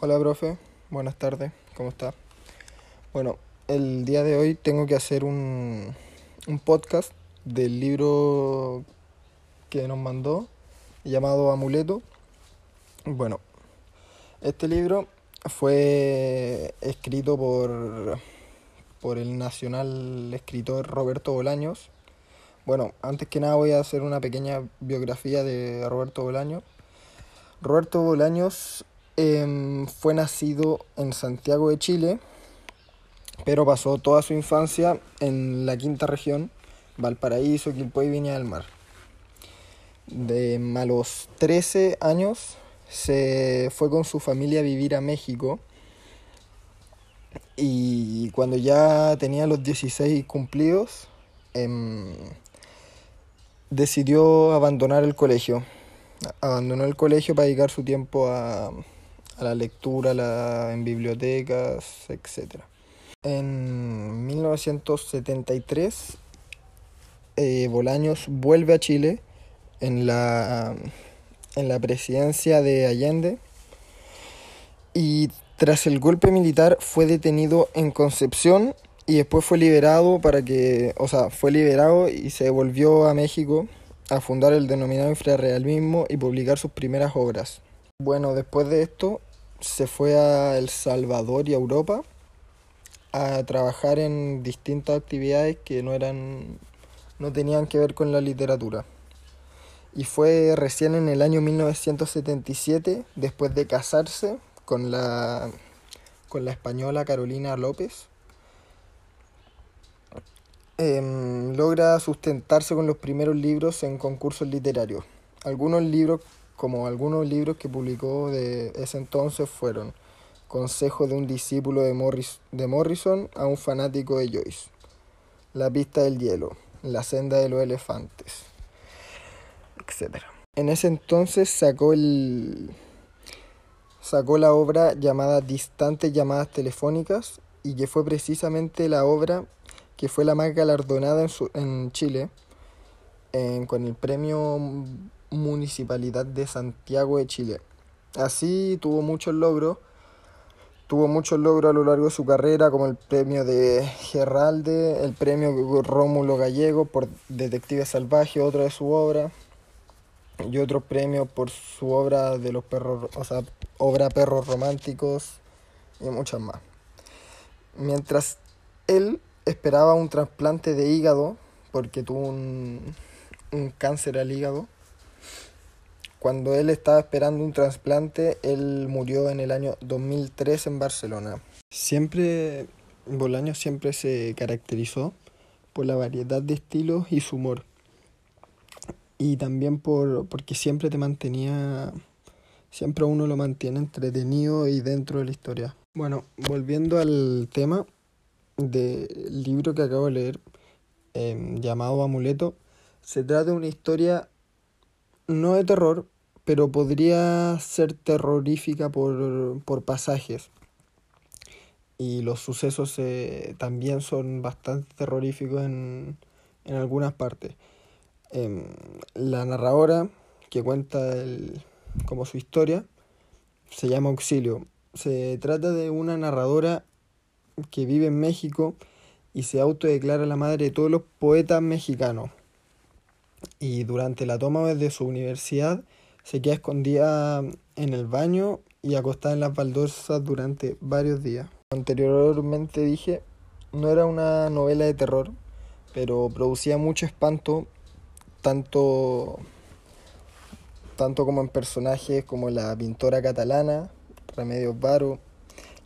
Hola, profe. Buenas tardes. ¿Cómo está? Bueno, el día de hoy tengo que hacer un, un podcast del libro que nos mandó llamado Amuleto. Bueno, este libro fue escrito por, por el nacional escritor Roberto Bolaños. Bueno, antes que nada voy a hacer una pequeña biografía de Roberto Bolaños. Roberto Bolaños eh, fue nacido en Santiago de Chile, pero pasó toda su infancia en la quinta región, Valparaíso, Quilpué y Viña del Mar. De a los 13 años se fue con su familia a vivir a México y cuando ya tenía los 16 cumplidos, eh, decidió abandonar el colegio. Abandonó el colegio para dedicar su tiempo a, a la lectura en bibliotecas, etc. En 1973, eh, Bolaños vuelve a Chile en la, en la presidencia de Allende y tras el golpe militar fue detenido en Concepción y después fue liberado para que, o sea, fue liberado y se volvió a México a fundar el denominado infrarrealismo y publicar sus primeras obras. Bueno, después de esto se fue a El Salvador y a Europa a trabajar en distintas actividades que no eran no tenían que ver con la literatura. Y fue recién en el año 1977, después de casarse con la con la española Carolina López, eh, logra sustentarse con los primeros libros en concursos literarios. Algunos libros como algunos libros que publicó de ese entonces fueron Consejo de un discípulo de, Morris, de Morrison a un fanático de Joyce, La pista del hielo, La senda de los elefantes, etc. En ese entonces sacó el sacó la obra llamada Distantes llamadas telefónicas y que fue precisamente la obra que fue la más galardonada en, su, en Chile con el premio Municipalidad de Santiago de Chile. Así tuvo muchos logros, tuvo muchos logros a lo largo de su carrera, como el premio de Geralde, el premio Rómulo Gallego por Detective Salvaje, otra de su obra, y otro premio por su obra de los perros, o sea, obra Perros Románticos y muchas más. Mientras él esperaba un trasplante de hígado, porque tuvo un, un cáncer al hígado, cuando él estaba esperando un trasplante, él murió en el año 2003 en Barcelona. Siempre, Bolaño siempre se caracterizó por la variedad de estilos y su humor. Y también por porque siempre te mantenía, siempre uno lo mantiene entretenido y dentro de la historia. Bueno, volviendo al tema del libro que acabo de leer, eh, llamado Amuleto, se trata de una historia no de terror, pero podría ser terrorífica por, por pasajes. Y los sucesos eh, también son bastante terroríficos en, en algunas partes. Eh, la narradora que cuenta el, como su historia se llama Auxilio. Se trata de una narradora que vive en México y se autodeclara la madre de todos los poetas mexicanos y durante la toma de su universidad se queda escondida en el baño y acostada en las baldosas durante varios días. Anteriormente dije, no era una novela de terror, pero producía mucho espanto, tanto, tanto como en personajes como la pintora catalana, Remedios Varo,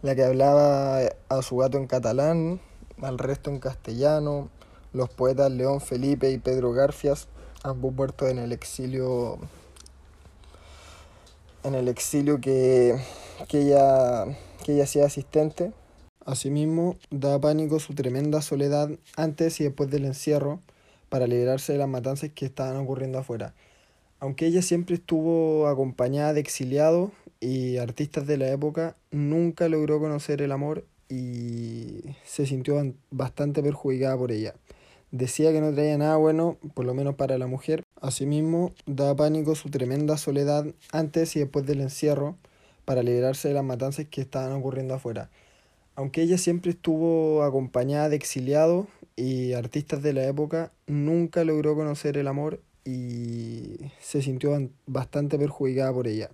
la que hablaba a su gato en catalán, al resto en castellano, los poetas León Felipe y Pedro Garfias ambos muertos en el exilio en el exilio que, que ella que ella hacía asistente. Asimismo, da pánico su tremenda soledad antes y después del encierro para liberarse de las matanzas que estaban ocurriendo afuera. Aunque ella siempre estuvo acompañada de exiliados y artistas de la época, nunca logró conocer el amor y se sintió bastante perjudicada por ella. Decía que no traía nada bueno, por lo menos para la mujer. Asimismo, da pánico su tremenda soledad antes y después del encierro para liberarse de las matanzas que estaban ocurriendo afuera. Aunque ella siempre estuvo acompañada de exiliados y artistas de la época, nunca logró conocer el amor y se sintió bastante perjudicada por ella.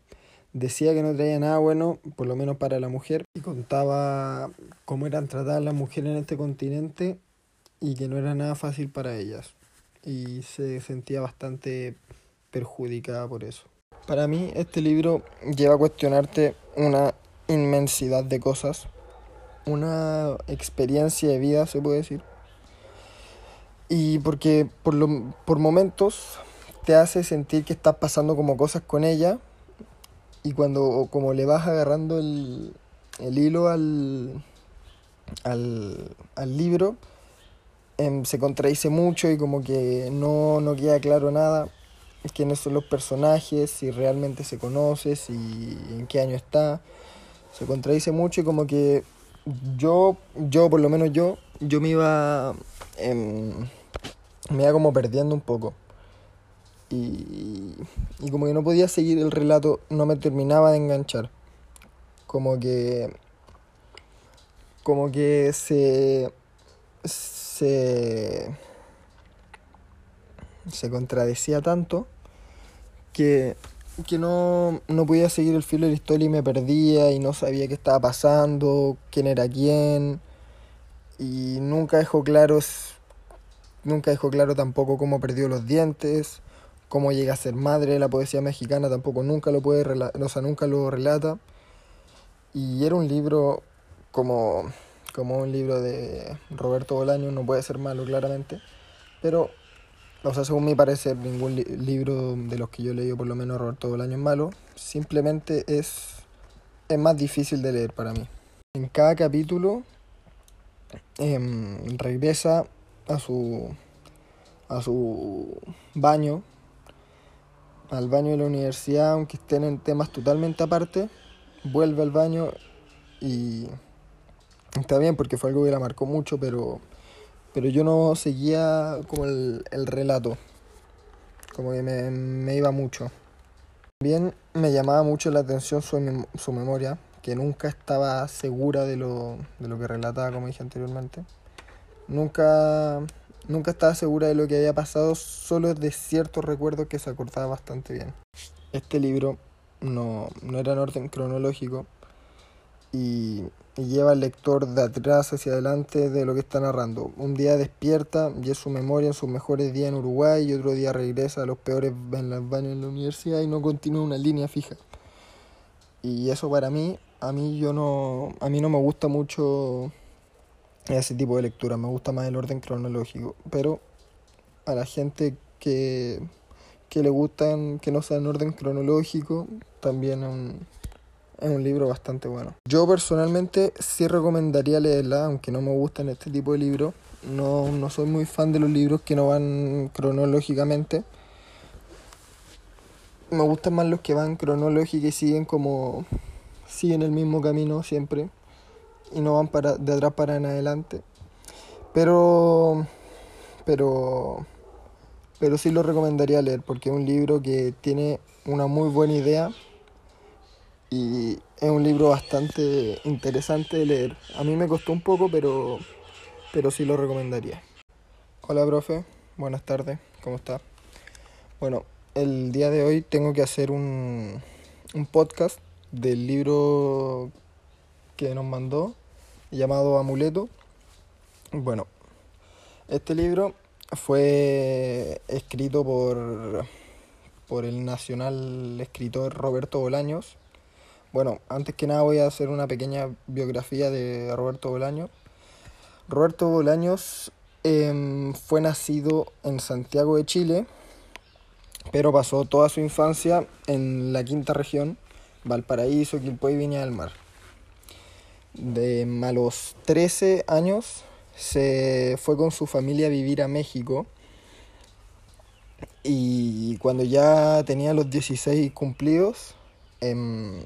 Decía que no traía nada bueno, por lo menos para la mujer, y contaba cómo eran tratadas las mujeres en este continente y que no era nada fácil para ellas. Y se sentía bastante perjudicada por eso. Para mí este libro lleva a cuestionarte una inmensidad de cosas, una experiencia de vida, se puede decir. Y porque por, lo, por momentos te hace sentir que estás pasando como cosas con ella y cuando como le vas agarrando el, el hilo al, al, al libro, em, se contradice mucho y como que no, no queda claro nada quiénes son los personajes, si realmente se conoce, si en qué año está. Se contradice mucho y como que yo, yo por lo menos yo, yo me iba, em, me iba como perdiendo un poco. Y, y como que no podía seguir el relato, no me terminaba de enganchar. Como que, como que se, se se contradecía tanto que, que no, no podía seguir el filo de la historia y me perdía y no sabía qué estaba pasando, quién era quién. Y nunca dejó claro, nunca dejó claro tampoco cómo perdió los dientes, cómo llega a ser madre. La poesía mexicana tampoco nunca lo puede, o sea, nunca lo relata. Y era un libro como, como un libro de Roberto Bolaño, no puede ser malo claramente, pero o sea, según mi parecer, ningún libro de los que yo he leído, por lo menos Roberto Bolaño, es malo. Simplemente es, es más difícil de leer para mí. En cada capítulo em, regresa a su, a su baño, al baño de la universidad, aunque estén en temas totalmente aparte, vuelve al baño y está bien porque fue algo que la marcó mucho, pero pero yo no seguía como el, relato, como que me, iba mucho. También me llamaba mucho la atención su, su memoria, que nunca estaba segura de lo, de lo que relataba, como dije anteriormente. Nunca, nunca estaba segura de lo que había pasado, solo de ciertos recuerdos que se acordaba bastante bien. Este libro no, no era en orden cronológico y lleva al lector de atrás hacia adelante de lo que está narrando. Un día despierta y es su memoria en sus mejores días en Uruguay y otro día regresa a los peores en las baños en la universidad y no continúa una línea fija. Y eso para mí, a mí yo no, a mí no me gusta mucho ese tipo de lectura, me gusta más el orden cronológico, pero a la gente que, que le gustan que no sea en orden cronológico, también un es un libro bastante bueno. Yo personalmente sí recomendaría leerla, aunque no me gustan este tipo de libros. No, no soy muy fan de los libros que no van cronológicamente. Me gustan más los que van cronológicamente y siguen como. siguen el mismo camino siempre. Y no van para, de atrás para en adelante. Pero. Pero. Pero sí lo recomendaría leer porque es un libro que tiene una muy buena idea y es un libro bastante interesante de leer. A mí me costó un poco, pero, pero sí lo recomendaría. Hola, profe. Buenas tardes. ¿Cómo está? Bueno, el día de hoy tengo que hacer un, un podcast del libro que nos mandó llamado Amuleto. Bueno, este libro fue escrito por, por el nacional escritor Roberto Bolaños bueno, antes que nada voy a hacer una pequeña biografía de Roberto Bolaños. Roberto Bolaños em, fue nacido en Santiago de Chile, pero pasó toda su infancia en la quinta región, Valparaíso, Quilpué y Viña del Mar. De a los 13 años se fue con su familia a vivir a México y cuando ya tenía los 16 cumplidos, em,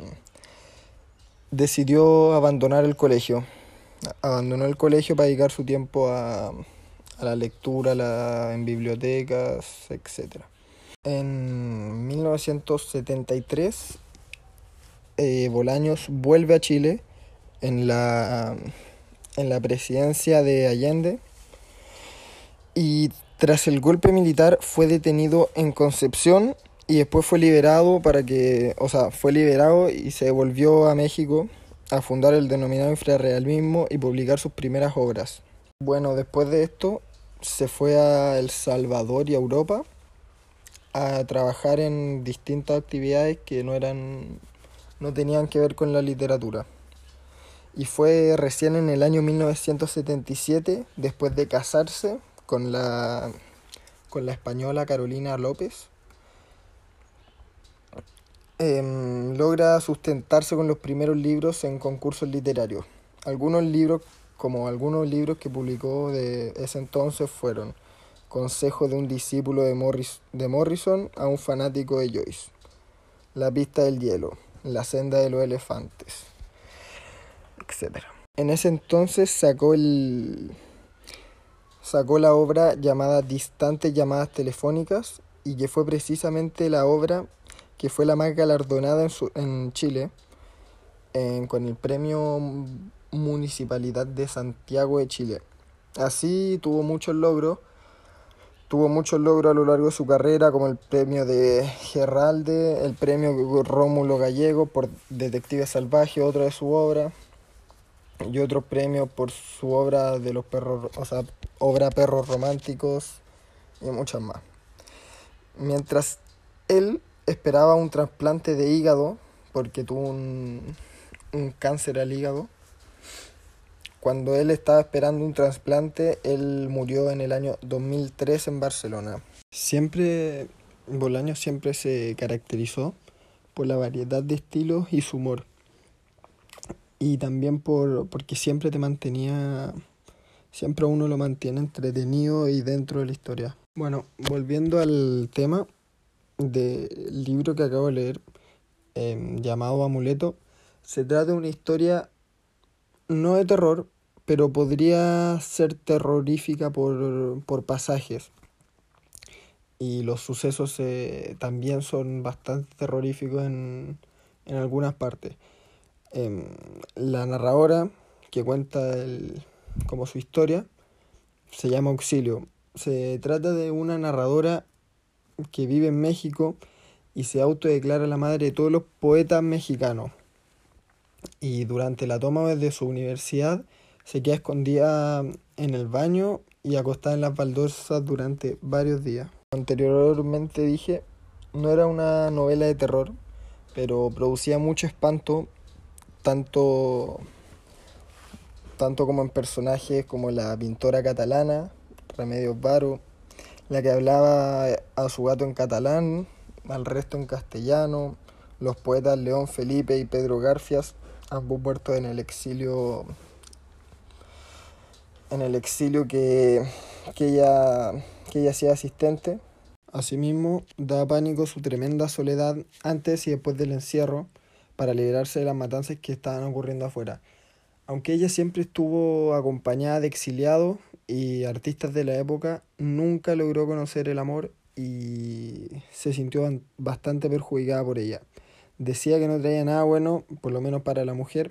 decidió abandonar el colegio. Abandonó el colegio para dedicar su tiempo a, la lectura en bibliotecas, etc. En 1973 eh, Bolaños vuelve a Chile en la, en la presidencia de Allende y tras el golpe militar fue detenido en Concepción y después fue liberado para que, o sea, fue liberado y se volvió a México a fundar el denominado infrarrealismo y publicar sus primeras obras. Bueno, después de esto se fue a El Salvador y a Europa a trabajar en distintas actividades que no eran no tenían que ver con la literatura. Y fue recién en el año 1977, después de casarse con la con la española Carolina López, Em, logra sustentarse con los primeros libros en concursos literarios. Algunos libros, como algunos libros que publicó de ese entonces, fueron Consejo de un discípulo de, Morris, de Morrison a un fanático de Joyce, La pista del hielo, La senda de los elefantes, etc. En ese entonces sacó el sacó la obra llamada Distantes llamadas telefónicas y que fue precisamente la obra que fue la más galardonada en, en Chile con el premio Municipalidad de Santiago de Chile. Así tuvo muchos logros, tuvo muchos logros a lo largo de su carrera, como el premio de Geralde, el premio Rómulo Gallego por Detective Salvaje, otra de su obra, y otro premio por su obra de los perros, o sea, obra Perros Románticos y muchas más. Mientras él esperaba un trasplante de hígado porque tuvo un, cáncer al hígado. Cuando él estaba esperando un trasplante, él murió en el año 2003 en Barcelona. Siempre, Bolaño siempre se caracterizó por la variedad de estilos y su humor. Y también por, porque siempre te mantenía, siempre uno lo mantiene entretenido y dentro de la historia. Bueno, volviendo al tema, del libro que acabo de leer, em, llamado Amuleto, se trata de una historia no de terror, pero podría ser terrorífica por, por pasajes. Y los sucesos eh, también son bastante terroríficos en, en algunas partes. Em, la narradora que cuenta el, como su historia se llama Auxilio. Se trata de una narradora que vive en México y se autodeclara la madre de todos los poetas mexicanos. Y durante la toma de su universidad se queda escondida en el baño y acostada en las baldosas durante varios días. Anteriormente dije, no era una novela de terror, pero producía mucho espanto, tanto, tanto como en personajes como la pintora catalana, Remedios Varo, la que hablaba a su gato en catalán, al resto en castellano, los poetas León Felipe y Pedro Garfias, ambos muertos en el exilio en el exilio que, que, ella, que ella hacía asistente. Asimismo, da pánico su tremenda soledad antes y después del encierro para liberarse de las matanzas que estaban ocurriendo afuera. Aunque ella siempre estuvo acompañada de exiliados y artistas de la época, nunca logró conocer el amor y se sintió bastante perjudicada por ella. Decía que no traía nada bueno, por lo menos para la mujer,